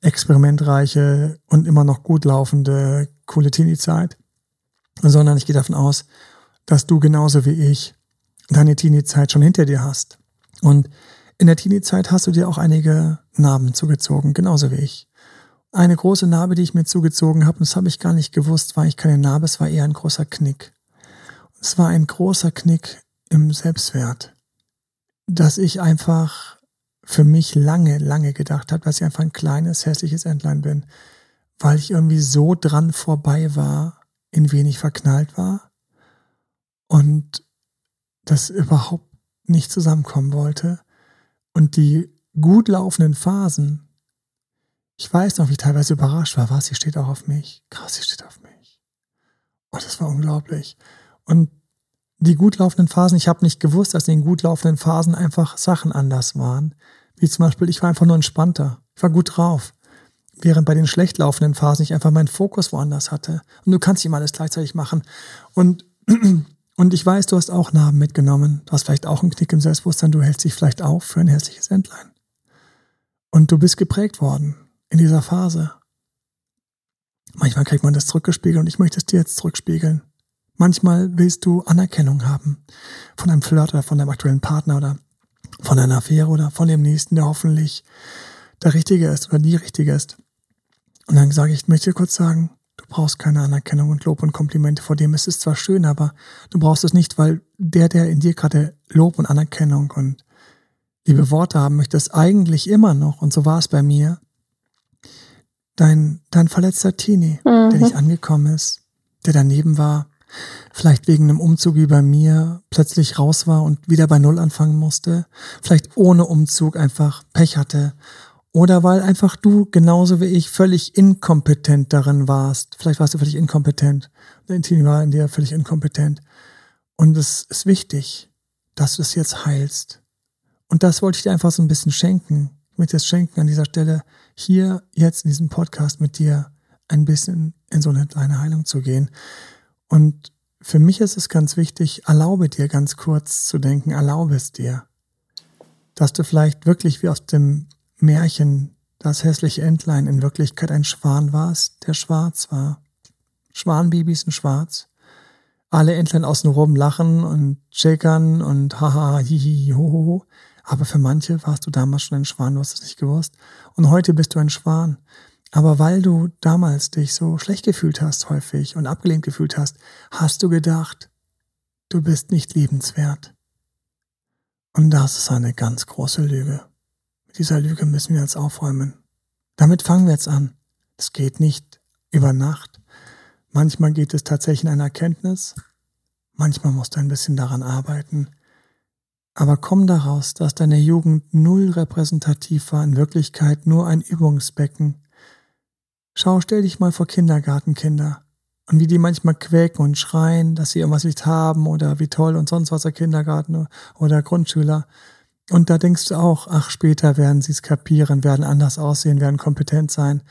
experimentreiche und immer noch gut laufende, coole Teenie-Zeit sondern ich gehe davon aus, dass du genauso wie ich deine Teenie-Zeit schon hinter dir hast. Und in der Teenie-Zeit hast du dir auch einige Narben zugezogen, genauso wie ich. Eine große Narbe, die ich mir zugezogen habe, und das habe ich gar nicht gewusst, war ich keine Narbe, es war eher ein großer Knick. Es war ein großer Knick im Selbstwert, dass ich einfach für mich lange, lange gedacht habe, dass ich einfach ein kleines, hässliches Entlein bin, weil ich irgendwie so dran vorbei war, in wen ich verknallt war und das überhaupt nicht zusammenkommen wollte. Und die gut laufenden Phasen, ich weiß noch, wie ich teilweise überrascht war, was, sie steht auch auf mich. Krass, sie steht auf mich. Oh, das war unglaublich. Und die gut laufenden Phasen, ich habe nicht gewusst, dass in den gut laufenden Phasen einfach Sachen anders waren. Wie zum Beispiel, ich war einfach nur entspannter. Ich war gut drauf während bei den schlecht laufenden Phasen ich einfach meinen Fokus woanders hatte. Und du kannst nicht immer alles gleichzeitig machen. Und, und ich weiß, du hast auch Narben mitgenommen. Du hast vielleicht auch einen Knick im Selbstbewusstsein. Du hältst dich vielleicht auf für ein hässliches Entlein. Und du bist geprägt worden in dieser Phase. Manchmal kriegt man das zurückgespiegelt und ich möchte es dir jetzt zurückspiegeln. Manchmal willst du Anerkennung haben von einem Flirt oder von deinem aktuellen Partner oder von einer Affäre oder von dem Nächsten, der hoffentlich der Richtige ist oder die Richtige ist. Und dann sage ich, ich möchte dir kurz sagen, du brauchst keine Anerkennung und Lob und Komplimente vor dem. Es ist zwar schön, aber du brauchst es nicht, weil der, der in dir gerade Lob und Anerkennung und liebe Worte haben möchte, ist eigentlich immer noch, und so war es bei mir, dein, dein verletzter Teenie, mhm. der nicht angekommen ist, der daneben war, vielleicht wegen einem Umzug wie bei mir plötzlich raus war und wieder bei Null anfangen musste, vielleicht ohne Umzug einfach Pech hatte oder weil einfach du genauso wie ich völlig inkompetent darin warst. Vielleicht warst du völlig inkompetent. Dein Team war in dir völlig inkompetent. Und es ist wichtig, dass du es jetzt heilst. Und das wollte ich dir einfach so ein bisschen schenken. Ich möchte es schenken an dieser Stelle, hier jetzt in diesem Podcast mit dir ein bisschen in so eine kleine Heilung zu gehen. Und für mich ist es ganz wichtig, erlaube dir ganz kurz zu denken, erlaube es dir, dass du vielleicht wirklich wie aus dem Märchen das hässliche Entlein in Wirklichkeit ein Schwan warst, der schwarz war. Schwanbabys in schwarz. Alle Entlein außenrum lachen und shakern und haha, hihi, hohoho. Aber für manche warst du damals schon ein Schwan, du hast es nicht gewusst. Und heute bist du ein Schwan. Aber weil du damals dich so schlecht gefühlt hast häufig und abgelehnt gefühlt hast, hast du gedacht, du bist nicht liebenswert. Und das ist eine ganz große Lüge. Mit dieser Lüge müssen wir jetzt aufräumen. Damit fangen wir jetzt an. Es geht nicht über Nacht. Manchmal geht es tatsächlich in eine Erkenntnis. Manchmal musst du ein bisschen daran arbeiten. Aber komm daraus, dass deine Jugend null repräsentativ war, in Wirklichkeit nur ein Übungsbecken. Schau, stell dich mal vor Kindergartenkinder und wie die manchmal quäken und schreien, dass sie irgendwas nicht haben oder wie toll und sonst was der Kindergarten oder Grundschüler. Und da denkst du auch, ach, später werden sie es kapieren, werden anders aussehen, werden kompetent sein.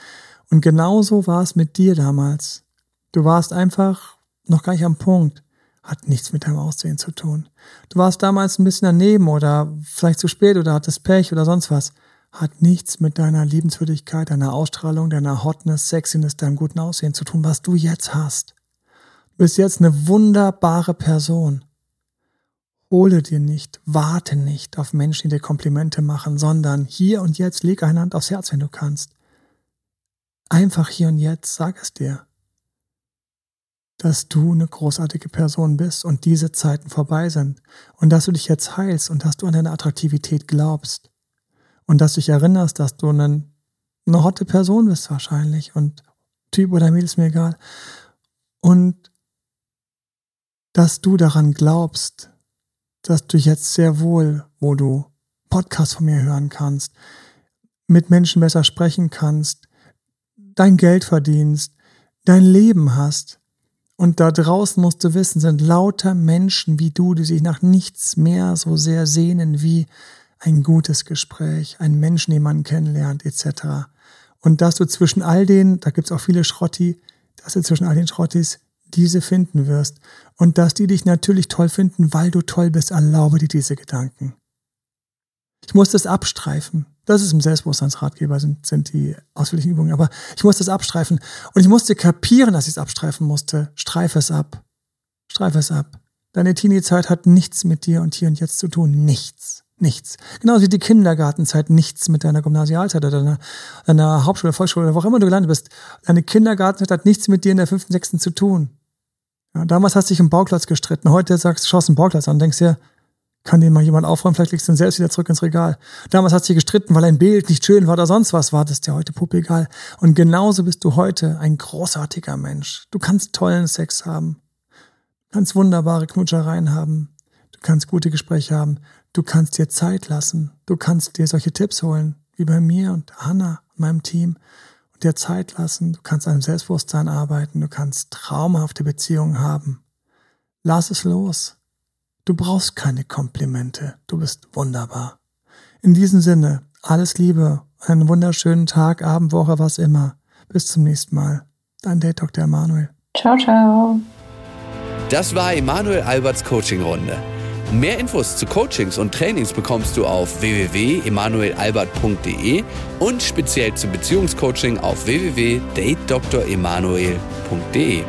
Und genauso war es mit dir damals. Du warst einfach noch gar nicht am Punkt. Hat nichts mit deinem Aussehen zu tun. Du warst damals ein bisschen daneben oder vielleicht zu spät oder hattest Pech oder sonst was. Hat nichts mit deiner Liebenswürdigkeit, deiner Ausstrahlung, deiner Hotness, Sexiness, deinem guten Aussehen zu tun, was du jetzt hast. Du bist jetzt eine wunderbare Person. Hole dir nicht, warte nicht auf Menschen, die dir Komplimente machen, sondern hier und jetzt leg eine Hand aufs Herz, wenn du kannst. Einfach hier und jetzt sag es dir dass du eine großartige Person bist und diese Zeiten vorbei sind und dass du dich jetzt heilst und dass du an deine Attraktivität glaubst und dass du dich erinnerst, dass du eine, eine hotte Person bist wahrscheinlich und Typ oder Mädel ist mir egal und dass du daran glaubst, dass du jetzt sehr wohl, wo du Podcasts von mir hören kannst, mit Menschen besser sprechen kannst, dein Geld verdienst, dein Leben hast, und da draußen musst du wissen, sind lauter Menschen wie du, die sich nach nichts mehr so sehr sehnen wie ein gutes Gespräch, einen Menschen, den man kennenlernt, etc. Und dass du zwischen all denen, da gibt's auch viele Schrotti, dass du zwischen all den Schrottis diese finden wirst und dass die dich natürlich toll finden, weil du toll bist, erlaube dir diese Gedanken. Ich muss das abstreifen. Das ist im Selbstbewusstseinsratgeber, sind, sind die ausführlichen Übungen. Aber ich musste es abstreifen. Und ich musste kapieren, dass ich es abstreifen musste. Streife es ab. Streife es ab. Deine Teenie-Zeit hat nichts mit dir und hier und jetzt zu tun. Nichts. Nichts. Genauso wie die Kindergartenzeit nichts mit deiner Gymnasialzeit oder deiner, deiner Hauptschule, Volksschule, wo auch immer du gelandet bist. Deine Kindergartenzeit hat nichts mit dir in der fünften, sechsten zu tun. Ja, damals hast du dich im Bauklatz gestritten. Heute sagst du, schaust einen Bauklatz an und denkst dir, kann den mal jemand aufräumen, vielleicht legst du ihn selbst wieder zurück ins Regal. Damals hat sie gestritten, weil ein Bild nicht schön war oder sonst was war, das ist dir heute puppe egal. Und genauso bist du heute ein großartiger Mensch. Du kannst tollen Sex haben. Du kannst wunderbare Knutschereien haben. Du kannst gute Gespräche haben. Du kannst dir Zeit lassen. Du kannst dir solche Tipps holen, wie bei mir und Hanna und meinem Team und dir Zeit lassen. Du kannst an Selbstbewusstsein arbeiten. Du kannst traumhafte Beziehungen haben. Lass es los. Du brauchst keine Komplimente. Du bist wunderbar. In diesem Sinne, alles Liebe, einen wunderschönen Tag, Abend, Woche, was immer. Bis zum nächsten Mal. Dein Date Dr. Emanuel. Ciao, ciao. Das war Emanuel Alberts Coaching-Runde. Mehr Infos zu Coachings und Trainings bekommst du auf www.emanuelalbert.de und speziell zum Beziehungscoaching auf www.datedremanuel.de.